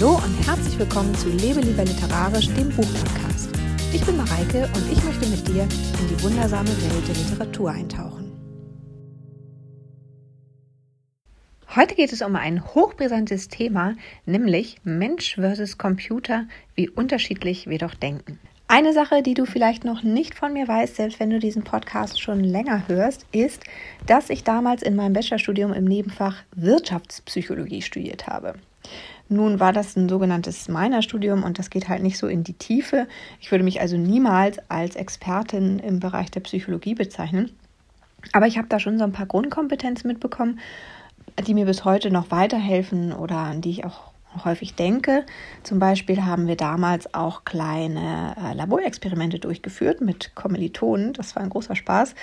Hallo und herzlich willkommen zu Lebe lieber literarisch, dem Buchpodcast. Ich bin Mareike und ich möchte mit dir in die wundersame Welt der Literatur eintauchen. Heute geht es um ein hochbrisantes Thema, nämlich Mensch versus Computer, wie unterschiedlich wir doch denken. Eine Sache, die du vielleicht noch nicht von mir weißt, selbst wenn du diesen Podcast schon länger hörst, ist, dass ich damals in meinem Bachelorstudium im Nebenfach Wirtschaftspsychologie studiert habe. Nun war das ein sogenanntes Minor-Studium und das geht halt nicht so in die Tiefe. Ich würde mich also niemals als Expertin im Bereich der Psychologie bezeichnen. Aber ich habe da schon so ein paar Grundkompetenzen mitbekommen, die mir bis heute noch weiterhelfen oder an die ich auch häufig denke. Zum Beispiel haben wir damals auch kleine äh, Laborexperimente durchgeführt mit Kommilitonen. Das war ein großer Spaß.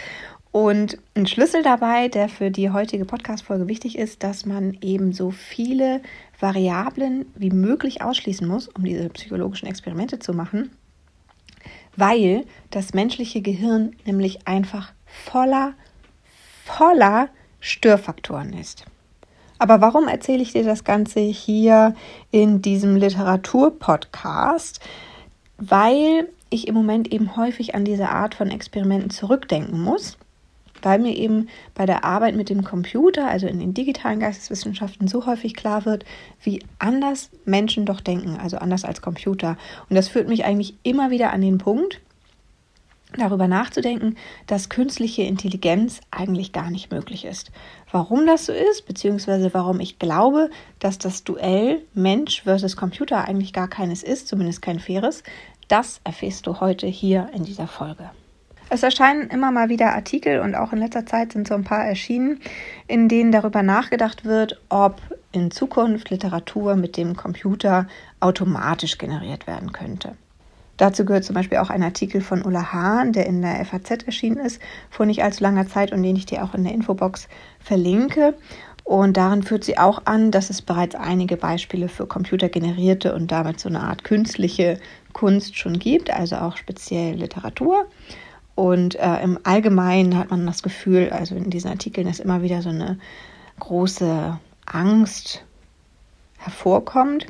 Und ein Schlüssel dabei, der für die heutige Podcast-Folge wichtig ist, dass man eben so viele Variablen wie möglich ausschließen muss, um diese psychologischen Experimente zu machen, weil das menschliche Gehirn nämlich einfach voller, voller Störfaktoren ist. Aber warum erzähle ich dir das Ganze hier in diesem Literaturpodcast? Weil ich im Moment eben häufig an diese Art von Experimenten zurückdenken muss, weil mir eben bei der Arbeit mit dem Computer, also in den digitalen Geisteswissenschaften, so häufig klar wird, wie anders Menschen doch denken, also anders als Computer. Und das führt mich eigentlich immer wieder an den Punkt, darüber nachzudenken, dass künstliche Intelligenz eigentlich gar nicht möglich ist. Warum das so ist, beziehungsweise warum ich glaube, dass das Duell Mensch versus Computer eigentlich gar keines ist, zumindest kein faires, das erfährst du heute hier in dieser Folge. Es erscheinen immer mal wieder Artikel und auch in letzter Zeit sind so ein paar erschienen, in denen darüber nachgedacht wird, ob in Zukunft Literatur mit dem Computer automatisch generiert werden könnte. Dazu gehört zum Beispiel auch ein Artikel von Ulla Hahn, der in der FAZ erschienen ist, vor nicht allzu langer Zeit und den ich dir auch in der Infobox verlinke. Und darin führt sie auch an, dass es bereits einige Beispiele für computergenerierte und damit so eine Art künstliche Kunst schon gibt, also auch speziell Literatur. Und äh, im Allgemeinen hat man das Gefühl, also in diesen Artikeln, dass immer wieder so eine große Angst hervorkommt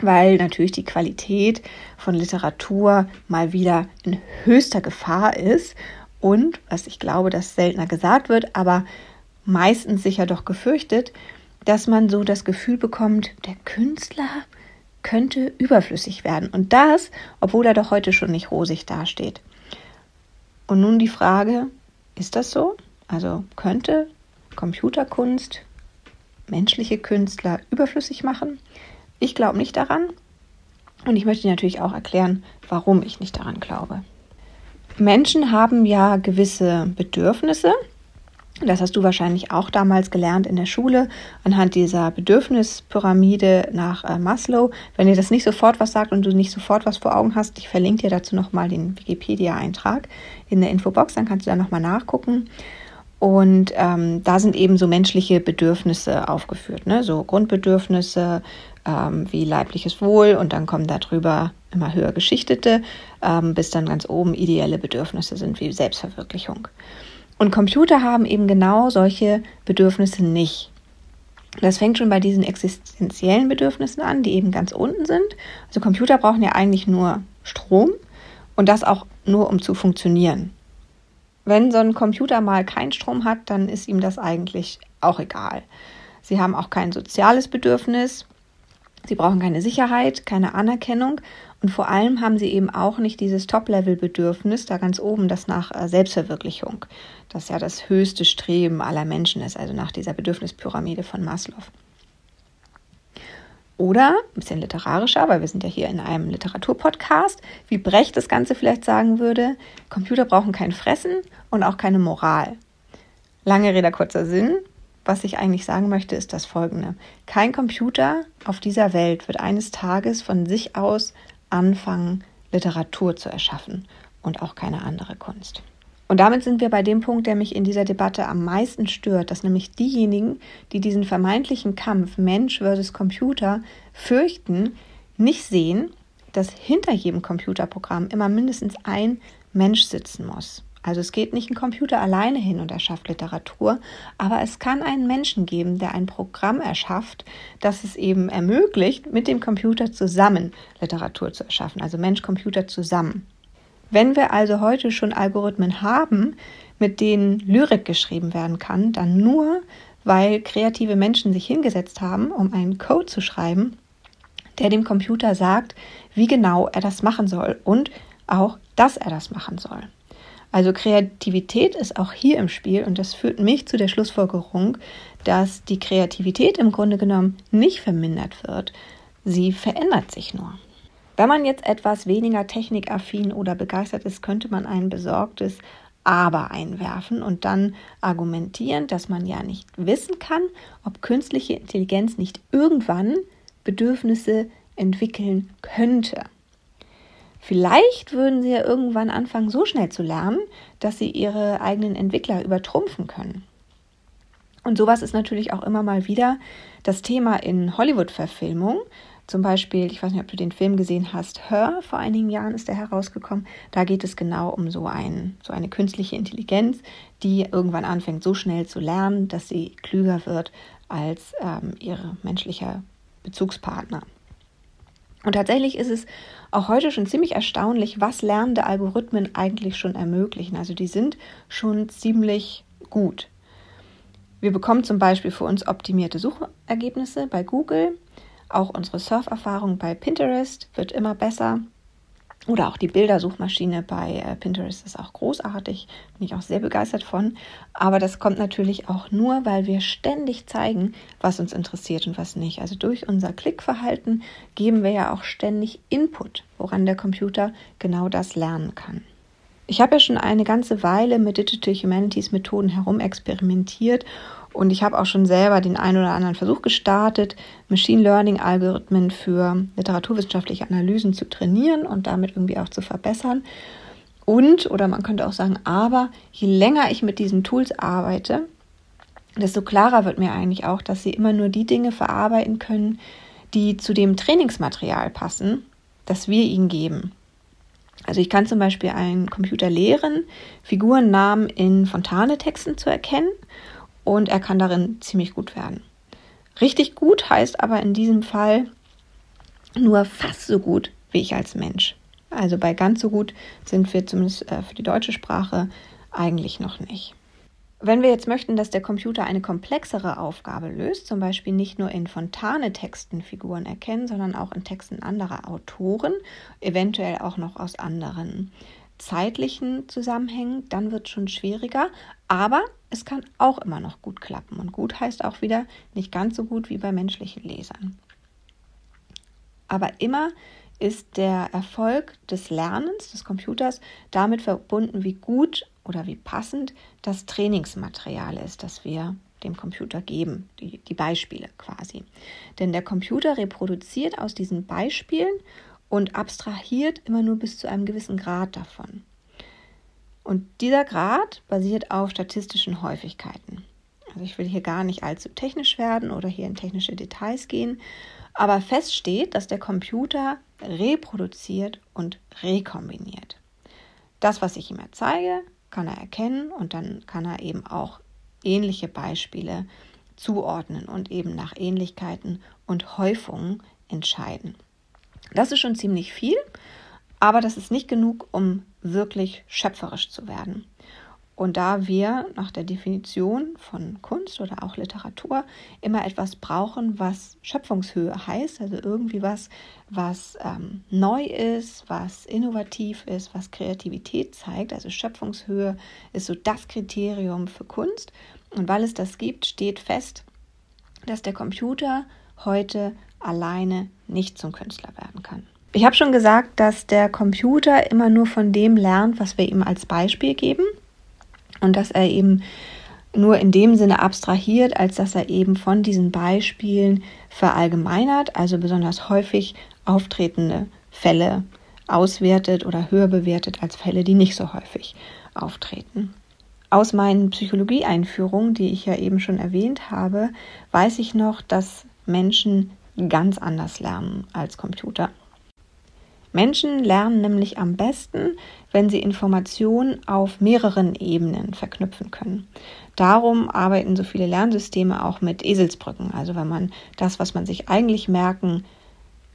weil natürlich die Qualität von Literatur mal wieder in höchster Gefahr ist und, was ich glaube, dass seltener gesagt wird, aber meistens sicher doch gefürchtet, dass man so das Gefühl bekommt, der Künstler könnte überflüssig werden. Und das, obwohl er doch heute schon nicht rosig dasteht. Und nun die Frage, ist das so? Also könnte Computerkunst menschliche Künstler überflüssig machen? Ich glaube nicht daran und ich möchte natürlich auch erklären, warum ich nicht daran glaube. Menschen haben ja gewisse Bedürfnisse. Das hast du wahrscheinlich auch damals gelernt in der Schule anhand dieser Bedürfnispyramide nach äh, Maslow. Wenn dir das nicht sofort was sagt und du nicht sofort was vor Augen hast, ich verlinke dir dazu nochmal den Wikipedia-Eintrag in der Infobox, dann kannst du da nochmal nachgucken. Und ähm, da sind eben so menschliche Bedürfnisse aufgeführt, ne? so Grundbedürfnisse, ähm, wie leibliches Wohl und dann kommen darüber immer höher geschichtete, ähm, bis dann ganz oben ideelle Bedürfnisse sind wie Selbstverwirklichung. Und Computer haben eben genau solche Bedürfnisse nicht. Das fängt schon bei diesen existenziellen Bedürfnissen an, die eben ganz unten sind. Also Computer brauchen ja eigentlich nur Strom und das auch nur, um zu funktionieren. Wenn so ein Computer mal keinen Strom hat, dann ist ihm das eigentlich auch egal. Sie haben auch kein soziales Bedürfnis. Sie brauchen keine Sicherheit, keine Anerkennung und vor allem haben sie eben auch nicht dieses Top-Level-Bedürfnis da ganz oben, das nach äh, Selbstverwirklichung, das ja das höchste Streben aller Menschen ist, also nach dieser Bedürfnispyramide von Maslow. Oder, ein bisschen literarischer, weil wir sind ja hier in einem Literaturpodcast, wie Brecht das Ganze vielleicht sagen würde, Computer brauchen kein Fressen und auch keine Moral. Lange Rede, kurzer Sinn. Was ich eigentlich sagen möchte, ist das folgende. Kein Computer auf dieser Welt wird eines Tages von sich aus anfangen, Literatur zu erschaffen und auch keine andere Kunst. Und damit sind wir bei dem Punkt, der mich in dieser Debatte am meisten stört, dass nämlich diejenigen, die diesen vermeintlichen Kampf Mensch versus Computer fürchten, nicht sehen, dass hinter jedem Computerprogramm immer mindestens ein Mensch sitzen muss. Also es geht nicht ein Computer alleine hin und erschafft Literatur, aber es kann einen Menschen geben, der ein Programm erschafft, das es eben ermöglicht, mit dem Computer zusammen Literatur zu erschaffen, also Mensch-Computer zusammen. Wenn wir also heute schon Algorithmen haben, mit denen Lyrik geschrieben werden kann, dann nur, weil kreative Menschen sich hingesetzt haben, um einen Code zu schreiben, der dem Computer sagt, wie genau er das machen soll und auch, dass er das machen soll. Also Kreativität ist auch hier im Spiel und das führt mich zu der Schlussfolgerung, dass die Kreativität im Grunde genommen nicht vermindert wird, sie verändert sich nur. Wenn man jetzt etwas weniger technikaffin oder begeistert ist, könnte man ein besorgtes Aber einwerfen und dann argumentieren, dass man ja nicht wissen kann, ob künstliche Intelligenz nicht irgendwann Bedürfnisse entwickeln könnte. Vielleicht würden sie ja irgendwann anfangen, so schnell zu lernen, dass sie ihre eigenen Entwickler übertrumpfen können. Und sowas ist natürlich auch immer mal wieder das Thema in Hollywood-Verfilmungen. Zum Beispiel, ich weiß nicht, ob du den Film gesehen hast, Her, vor einigen Jahren ist der herausgekommen. Da geht es genau um so, ein, so eine künstliche Intelligenz, die irgendwann anfängt, so schnell zu lernen, dass sie klüger wird als ähm, ihr menschlicher Bezugspartner. Und tatsächlich ist es auch heute schon ziemlich erstaunlich, was lernende Algorithmen eigentlich schon ermöglichen. Also die sind schon ziemlich gut. Wir bekommen zum Beispiel für uns optimierte Suchergebnisse bei Google. Auch unsere Surferfahrung bei Pinterest wird immer besser. Oder auch die Bildersuchmaschine bei äh, Pinterest ist auch großartig, bin ich auch sehr begeistert von. Aber das kommt natürlich auch nur, weil wir ständig zeigen, was uns interessiert und was nicht. Also durch unser Klickverhalten geben wir ja auch ständig Input, woran der Computer genau das lernen kann. Ich habe ja schon eine ganze Weile mit Digital Humanities Methoden herumexperimentiert und ich habe auch schon selber den einen oder anderen Versuch gestartet, Machine Learning Algorithmen für literaturwissenschaftliche Analysen zu trainieren und damit irgendwie auch zu verbessern. Und, oder man könnte auch sagen, aber je länger ich mit diesen Tools arbeite, desto klarer wird mir eigentlich auch, dass sie immer nur die Dinge verarbeiten können, die zu dem Trainingsmaterial passen, das wir ihnen geben. Also ich kann zum Beispiel einen Computer lehren, Figurennamen in Fontane-Texten zu erkennen und er kann darin ziemlich gut werden. Richtig gut heißt aber in diesem Fall nur fast so gut wie ich als Mensch. Also bei ganz so gut sind wir zumindest äh, für die deutsche Sprache eigentlich noch nicht. Wenn wir jetzt möchten, dass der Computer eine komplexere Aufgabe löst, zum Beispiel nicht nur in Fontane-Texten Figuren erkennen, sondern auch in Texten anderer Autoren, eventuell auch noch aus anderen zeitlichen Zusammenhängen, dann wird es schon schwieriger. Aber es kann auch immer noch gut klappen. Und gut heißt auch wieder nicht ganz so gut wie bei menschlichen Lesern. Aber immer ist der Erfolg des Lernens des Computers damit verbunden, wie gut oder wie passend das Trainingsmaterial ist, das wir dem Computer geben, die, die Beispiele quasi. Denn der Computer reproduziert aus diesen Beispielen und abstrahiert immer nur bis zu einem gewissen Grad davon. Und dieser Grad basiert auf statistischen Häufigkeiten. Also ich will hier gar nicht allzu technisch werden oder hier in technische Details gehen, aber fest steht, dass der Computer reproduziert und rekombiniert. Das, was ich ihm erzeige, kann er erkennen und dann kann er eben auch ähnliche Beispiele zuordnen und eben nach Ähnlichkeiten und Häufungen entscheiden. Das ist schon ziemlich viel, aber das ist nicht genug, um wirklich schöpferisch zu werden. Und da wir nach der Definition von Kunst oder auch Literatur immer etwas brauchen, was Schöpfungshöhe heißt, also irgendwie was, was ähm, neu ist, was innovativ ist, was Kreativität zeigt, also Schöpfungshöhe ist so das Kriterium für Kunst. Und weil es das gibt, steht fest, dass der Computer heute alleine nicht zum Künstler werden. Ich habe schon gesagt, dass der Computer immer nur von dem lernt, was wir ihm als Beispiel geben und dass er eben nur in dem Sinne abstrahiert, als dass er eben von diesen Beispielen verallgemeinert, also besonders häufig auftretende Fälle auswertet oder höher bewertet als Fälle, die nicht so häufig auftreten. Aus meinen Psychologie-Einführungen, die ich ja eben schon erwähnt habe, weiß ich noch, dass Menschen ganz anders lernen als Computer. Menschen lernen nämlich am besten, wenn sie Informationen auf mehreren Ebenen verknüpfen können. Darum arbeiten so viele Lernsysteme auch mit Eselsbrücken. Also wenn man das, was man sich eigentlich merken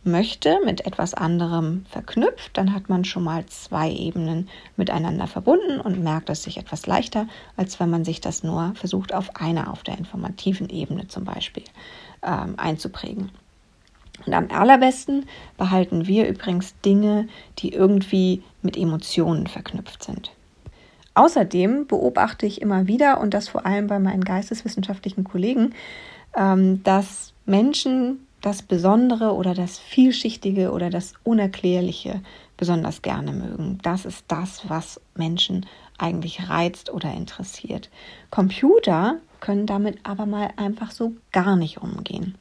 möchte, mit etwas anderem verknüpft, dann hat man schon mal zwei Ebenen miteinander verbunden und merkt es sich etwas leichter, als wenn man sich das nur versucht, auf einer, auf der informativen Ebene zum Beispiel ähm, einzuprägen. Und am allerbesten behalten wir übrigens Dinge, die irgendwie mit Emotionen verknüpft sind. Außerdem beobachte ich immer wieder, und das vor allem bei meinen geisteswissenschaftlichen Kollegen, ähm, dass Menschen das Besondere oder das Vielschichtige oder das Unerklärliche besonders gerne mögen. Das ist das, was Menschen eigentlich reizt oder interessiert. Computer können damit aber mal einfach so gar nicht umgehen.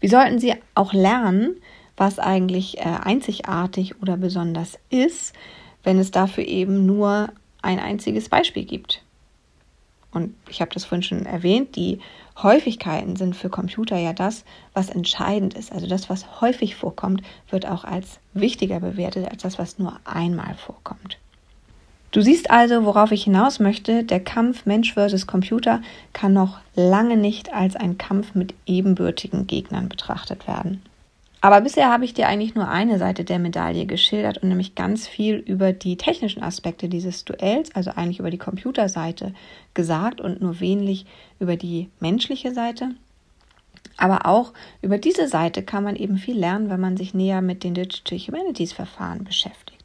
Wie sollten sie auch lernen, was eigentlich äh, einzigartig oder besonders ist, wenn es dafür eben nur ein einziges Beispiel gibt? Und ich habe das vorhin schon erwähnt, die Häufigkeiten sind für Computer ja das, was entscheidend ist. Also das, was häufig vorkommt, wird auch als wichtiger bewertet als das, was nur einmal vorkommt. Du siehst also, worauf ich hinaus möchte, der Kampf Mensch versus Computer kann noch lange nicht als ein Kampf mit ebenbürtigen Gegnern betrachtet werden. Aber bisher habe ich dir eigentlich nur eine Seite der Medaille geschildert und nämlich ganz viel über die technischen Aspekte dieses Duells, also eigentlich über die Computerseite gesagt und nur wenig über die menschliche Seite. Aber auch über diese Seite kann man eben viel lernen, wenn man sich näher mit den Digital Humanities Verfahren beschäftigt.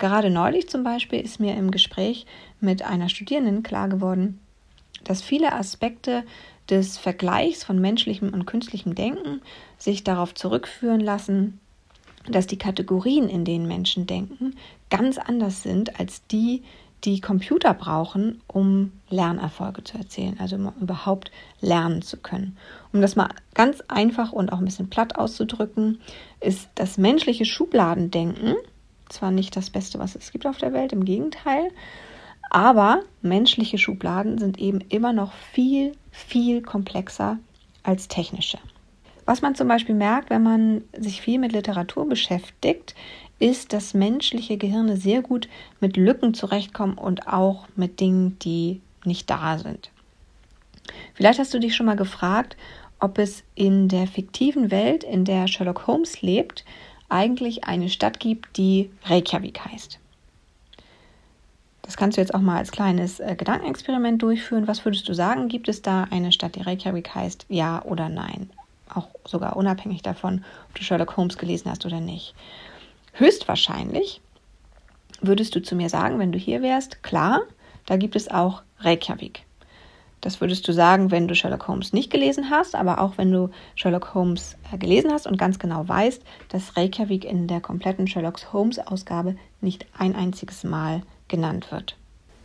Gerade neulich zum Beispiel ist mir im Gespräch mit einer Studierenden klar geworden, dass viele Aspekte des Vergleichs von menschlichem und künstlichem Denken sich darauf zurückführen lassen, dass die Kategorien, in denen Menschen denken, ganz anders sind als die, die Computer brauchen, um Lernerfolge zu erzielen, also um überhaupt lernen zu können. Um das mal ganz einfach und auch ein bisschen platt auszudrücken, ist das menschliche Schubladendenken zwar nicht das Beste, was es gibt auf der Welt, im Gegenteil, aber menschliche Schubladen sind eben immer noch viel, viel komplexer als technische. Was man zum Beispiel merkt, wenn man sich viel mit Literatur beschäftigt, ist, dass menschliche Gehirne sehr gut mit Lücken zurechtkommen und auch mit Dingen, die nicht da sind. Vielleicht hast du dich schon mal gefragt, ob es in der fiktiven Welt, in der Sherlock Holmes lebt, eigentlich eine Stadt gibt, die Reykjavik heißt. Das kannst du jetzt auch mal als kleines äh, Gedankenexperiment durchführen. Was würdest du sagen? Gibt es da eine Stadt, die Reykjavik heißt? Ja oder nein? Auch sogar unabhängig davon, ob du Sherlock Holmes gelesen hast oder nicht. Höchstwahrscheinlich würdest du zu mir sagen, wenn du hier wärst, klar, da gibt es auch Reykjavik. Das würdest du sagen, wenn du Sherlock Holmes nicht gelesen hast, aber auch wenn du Sherlock Holmes äh, gelesen hast und ganz genau weißt, dass Reykjavik in der kompletten Sherlock Holmes Ausgabe nicht ein einziges Mal genannt wird.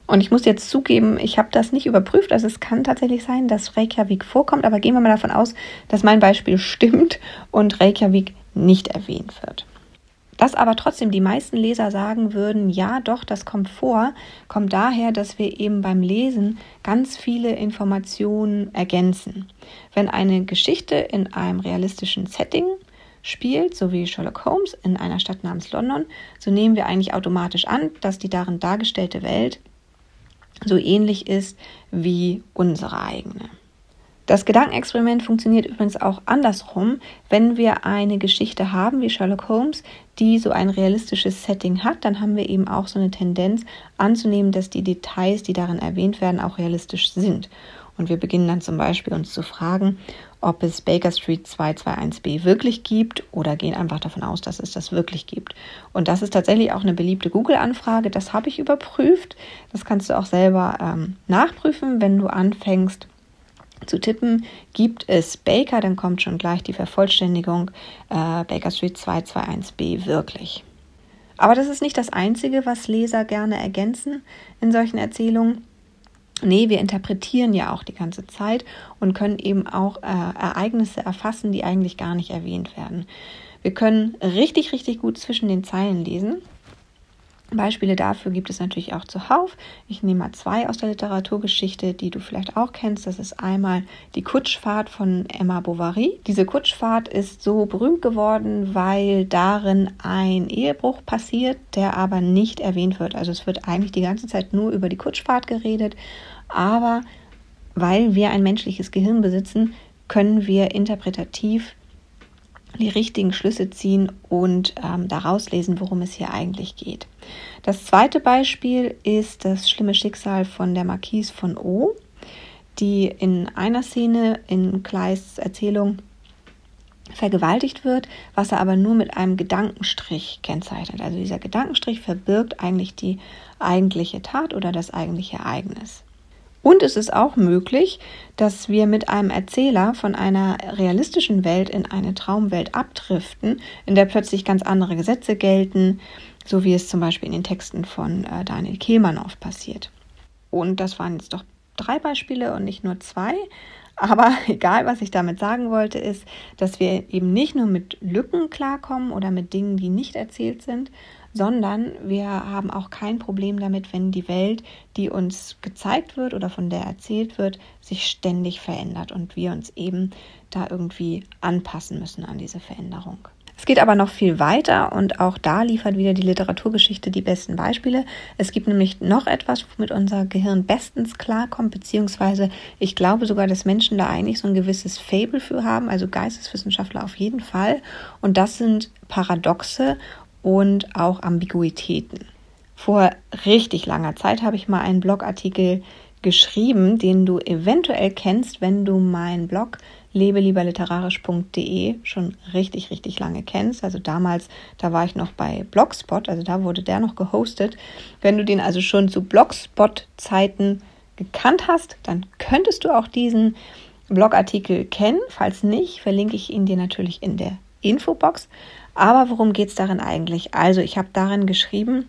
Und ich muss jetzt zugeben, ich habe das nicht überprüft. Also es kann tatsächlich sein, dass Reykjavik vorkommt, aber gehen wir mal davon aus, dass mein Beispiel stimmt und Reykjavik nicht erwähnt wird. Dass aber trotzdem die meisten Leser sagen würden, ja doch, das kommt vor, kommt daher, dass wir eben beim Lesen ganz viele Informationen ergänzen. Wenn eine Geschichte in einem realistischen Setting spielt, so wie Sherlock Holmes in einer Stadt namens London, so nehmen wir eigentlich automatisch an, dass die darin dargestellte Welt so ähnlich ist wie unsere eigene. Das Gedankenexperiment funktioniert übrigens auch andersrum. Wenn wir eine Geschichte haben wie Sherlock Holmes, die so ein realistisches Setting hat, dann haben wir eben auch so eine Tendenz anzunehmen, dass die Details, die darin erwähnt werden, auch realistisch sind. Und wir beginnen dann zum Beispiel uns zu fragen, ob es Baker Street 221b wirklich gibt oder gehen einfach davon aus, dass es das wirklich gibt. Und das ist tatsächlich auch eine beliebte Google-Anfrage. Das habe ich überprüft. Das kannst du auch selber ähm, nachprüfen, wenn du anfängst zu tippen, gibt es Baker, dann kommt schon gleich die Vervollständigung äh, Baker Street 221b wirklich. Aber das ist nicht das Einzige, was Leser gerne ergänzen in solchen Erzählungen. Nee, wir interpretieren ja auch die ganze Zeit und können eben auch äh, Ereignisse erfassen, die eigentlich gar nicht erwähnt werden. Wir können richtig, richtig gut zwischen den Zeilen lesen. Beispiele dafür gibt es natürlich auch zuhauf. Ich nehme mal zwei aus der Literaturgeschichte, die du vielleicht auch kennst. Das ist einmal die Kutschfahrt von Emma Bovary. Diese Kutschfahrt ist so berühmt geworden, weil darin ein Ehebruch passiert, der aber nicht erwähnt wird. Also es wird eigentlich die ganze Zeit nur über die Kutschfahrt geredet, aber weil wir ein menschliches Gehirn besitzen, können wir interpretativ die richtigen Schlüsse ziehen und ähm, daraus lesen, worum es hier eigentlich geht. Das zweite Beispiel ist das schlimme Schicksal von der Marquise von O, die in einer Szene in Kleis Erzählung vergewaltigt wird, was er aber nur mit einem Gedankenstrich kennzeichnet. Also dieser Gedankenstrich verbirgt eigentlich die eigentliche Tat oder das eigentliche Ereignis. Und es ist auch möglich, dass wir mit einem Erzähler von einer realistischen Welt in eine Traumwelt abdriften, in der plötzlich ganz andere Gesetze gelten, so wie es zum Beispiel in den Texten von äh, Daniel Kehlmann oft passiert. Und das waren jetzt doch drei Beispiele und nicht nur zwei. Aber egal, was ich damit sagen wollte, ist, dass wir eben nicht nur mit Lücken klarkommen oder mit Dingen, die nicht erzählt sind, sondern wir haben auch kein Problem damit, wenn die Welt, die uns gezeigt wird oder von der erzählt wird, sich ständig verändert und wir uns eben da irgendwie anpassen müssen an diese Veränderung. Es geht aber noch viel weiter und auch da liefert wieder die Literaturgeschichte die besten Beispiele. Es gibt nämlich noch etwas, womit unser Gehirn bestens klarkommt, beziehungsweise ich glaube sogar, dass Menschen da eigentlich so ein gewisses Fable für haben, also Geisteswissenschaftler auf jeden Fall. Und das sind Paradoxe und auch Ambiguitäten. Vor richtig langer Zeit habe ich mal einen Blogartikel geschrieben, den du eventuell kennst, wenn du meinen Blog lebelieberliterarisch.de schon richtig, richtig lange kennst. Also damals, da war ich noch bei Blogspot, also da wurde der noch gehostet. Wenn du den also schon zu Blogspot-Zeiten gekannt hast, dann könntest du auch diesen Blogartikel kennen. Falls nicht, verlinke ich ihn dir natürlich in der Infobox. Aber worum geht es darin eigentlich? Also ich habe darin geschrieben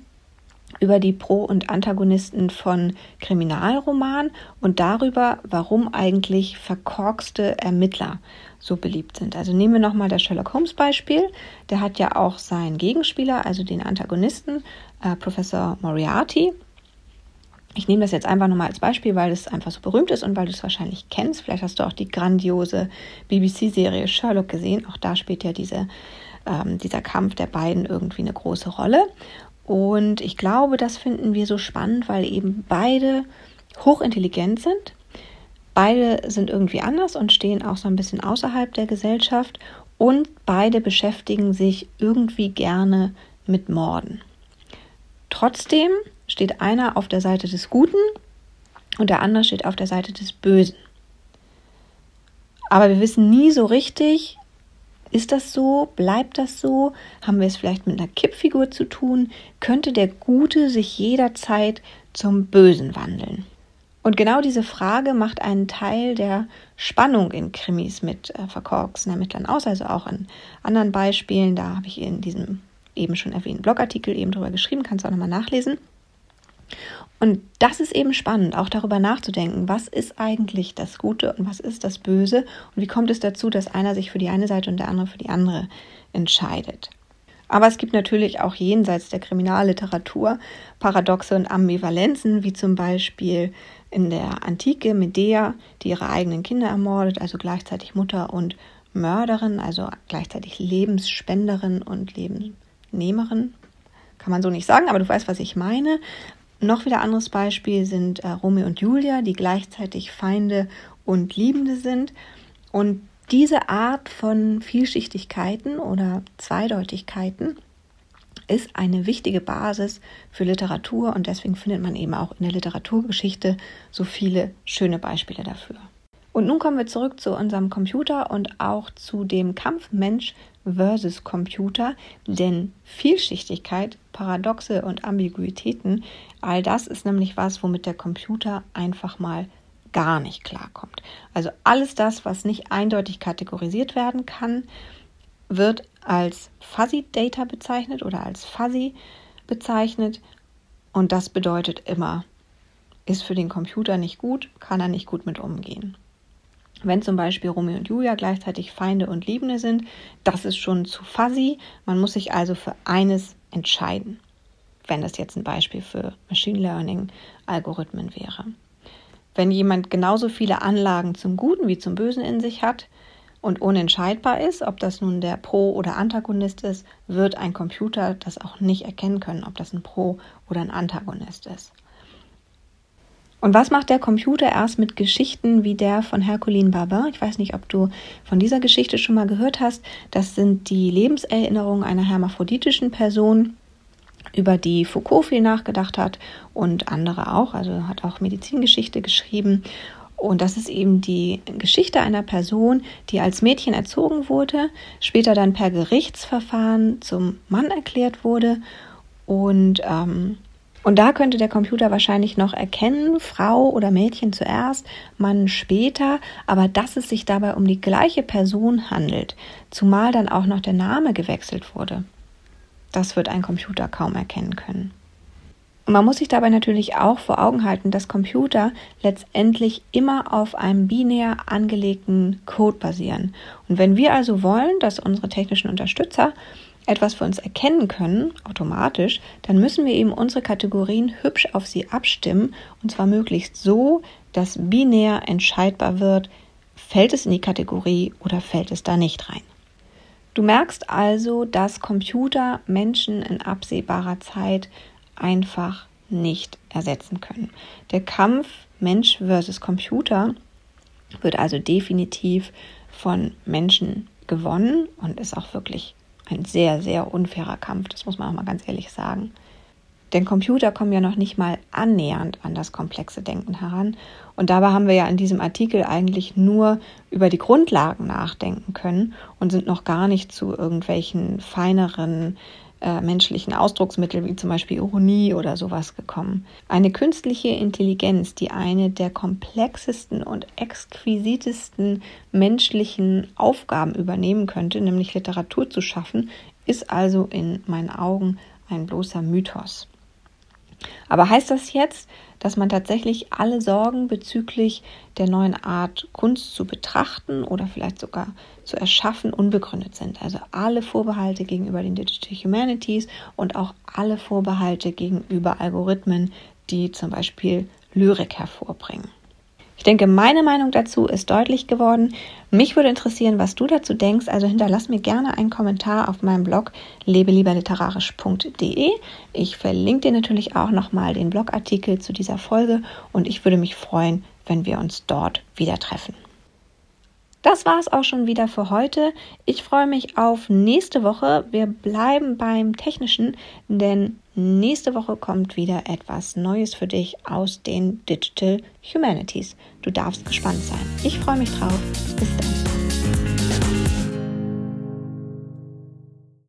über die Pro- und Antagonisten von Kriminalromanen und darüber, warum eigentlich verkorkste Ermittler so beliebt sind. Also nehmen wir nochmal das Sherlock Holmes Beispiel. Der hat ja auch seinen Gegenspieler, also den Antagonisten, äh, Professor Moriarty. Ich nehme das jetzt einfach nochmal als Beispiel, weil es einfach so berühmt ist und weil du es wahrscheinlich kennst. Vielleicht hast du auch die grandiose BBC-Serie Sherlock gesehen. Auch da spielt ja diese ähm, dieser Kampf der beiden irgendwie eine große Rolle. Und ich glaube, das finden wir so spannend, weil eben beide hochintelligent sind. Beide sind irgendwie anders und stehen auch so ein bisschen außerhalb der Gesellschaft. Und beide beschäftigen sich irgendwie gerne mit Morden. Trotzdem steht einer auf der Seite des Guten und der andere steht auf der Seite des Bösen. Aber wir wissen nie so richtig, ist das so? Bleibt das so? Haben wir es vielleicht mit einer Kippfigur zu tun? Könnte der Gute sich jederzeit zum Bösen wandeln? Und genau diese Frage macht einen Teil der Spannung in Krimis mit äh, verkorksten Ermittlern aus, also auch in anderen Beispielen. Da habe ich in diesem eben schon erwähnten Blogartikel eben drüber geschrieben, kannst du auch nochmal nachlesen. Und das ist eben spannend, auch darüber nachzudenken, was ist eigentlich das Gute und was ist das Böse und wie kommt es dazu, dass einer sich für die eine Seite und der andere für die andere entscheidet. Aber es gibt natürlich auch jenseits der Kriminalliteratur Paradoxe und Ambivalenzen, wie zum Beispiel in der Antike Medea, die ihre eigenen Kinder ermordet, also gleichzeitig Mutter und Mörderin, also gleichzeitig Lebensspenderin und Lebensnehmerin. Kann man so nicht sagen, aber du weißt, was ich meine. Noch wieder anderes Beispiel sind äh, Romeo und Julia, die gleichzeitig Feinde und Liebende sind. Und diese Art von Vielschichtigkeiten oder Zweideutigkeiten ist eine wichtige Basis für Literatur und deswegen findet man eben auch in der Literaturgeschichte so viele schöne Beispiele dafür. Und nun kommen wir zurück zu unserem Computer und auch zu dem Kampf Mensch versus Computer, denn Vielschichtigkeit, Paradoxe und Ambiguitäten, all das ist nämlich was, womit der Computer einfach mal gar nicht klarkommt. Also alles das, was nicht eindeutig kategorisiert werden kann, wird als Fuzzy Data bezeichnet oder als Fuzzy bezeichnet und das bedeutet immer, ist für den Computer nicht gut, kann er nicht gut mit umgehen. Wenn zum Beispiel Romeo und Julia gleichzeitig Feinde und Liebende sind, das ist schon zu fuzzy. Man muss sich also für eines entscheiden. wenn das jetzt ein Beispiel für Machine Learning Algorithmen wäre. Wenn jemand genauso viele Anlagen zum Guten wie zum Bösen in sich hat und unentscheidbar ist, ob das nun der Pro- oder Antagonist ist, wird ein Computer das auch nicht erkennen können, ob das ein Pro- oder ein Antagonist ist. Und was macht der Computer erst mit Geschichten wie der von Herculine Barbin? Ich weiß nicht, ob du von dieser Geschichte schon mal gehört hast. Das sind die Lebenserinnerungen einer hermaphroditischen Person, über die Foucault viel nachgedacht hat und andere auch. Also hat auch Medizingeschichte geschrieben. Und das ist eben die Geschichte einer Person, die als Mädchen erzogen wurde, später dann per Gerichtsverfahren zum Mann erklärt wurde und ähm, und da könnte der Computer wahrscheinlich noch erkennen, Frau oder Mädchen zuerst, Mann später, aber dass es sich dabei um die gleiche Person handelt, zumal dann auch noch der Name gewechselt wurde. Das wird ein Computer kaum erkennen können. Und man muss sich dabei natürlich auch vor Augen halten, dass Computer letztendlich immer auf einem binär angelegten Code basieren. Und wenn wir also wollen, dass unsere technischen Unterstützer etwas für uns erkennen können, automatisch, dann müssen wir eben unsere Kategorien hübsch auf sie abstimmen und zwar möglichst so, dass binär entscheidbar wird, fällt es in die Kategorie oder fällt es da nicht rein. Du merkst also, dass Computer Menschen in absehbarer Zeit einfach nicht ersetzen können. Der Kampf Mensch versus Computer wird also definitiv von Menschen gewonnen und ist auch wirklich ein sehr, sehr unfairer Kampf, das muss man auch mal ganz ehrlich sagen. Denn Computer kommen ja noch nicht mal annähernd an das komplexe Denken heran. Und dabei haben wir ja in diesem Artikel eigentlich nur über die Grundlagen nachdenken können und sind noch gar nicht zu irgendwelchen feineren äh, menschlichen Ausdrucksmittel wie zum Beispiel Ironie oder sowas gekommen. Eine künstliche Intelligenz, die eine der komplexesten und exquisitesten menschlichen Aufgaben übernehmen könnte, nämlich Literatur zu schaffen, ist also in meinen Augen ein bloßer Mythos. Aber heißt das jetzt, dass man tatsächlich alle Sorgen bezüglich der neuen Art Kunst zu betrachten oder vielleicht sogar zu erschaffen unbegründet sind? Also alle Vorbehalte gegenüber den Digital Humanities und auch alle Vorbehalte gegenüber Algorithmen, die zum Beispiel Lyrik hervorbringen. Ich denke, meine Meinung dazu ist deutlich geworden. Mich würde interessieren, was du dazu denkst. Also hinterlass mir gerne einen Kommentar auf meinem Blog lebelieberliterarisch.de. Ich verlinke dir natürlich auch nochmal den Blogartikel zu dieser Folge und ich würde mich freuen, wenn wir uns dort wieder treffen. Das war es auch schon wieder für heute. Ich freue mich auf nächste Woche. Wir bleiben beim Technischen, denn nächste Woche kommt wieder etwas Neues für dich aus den Digital Humanities. Du darfst gespannt sein. Ich freue mich drauf. Bis dann.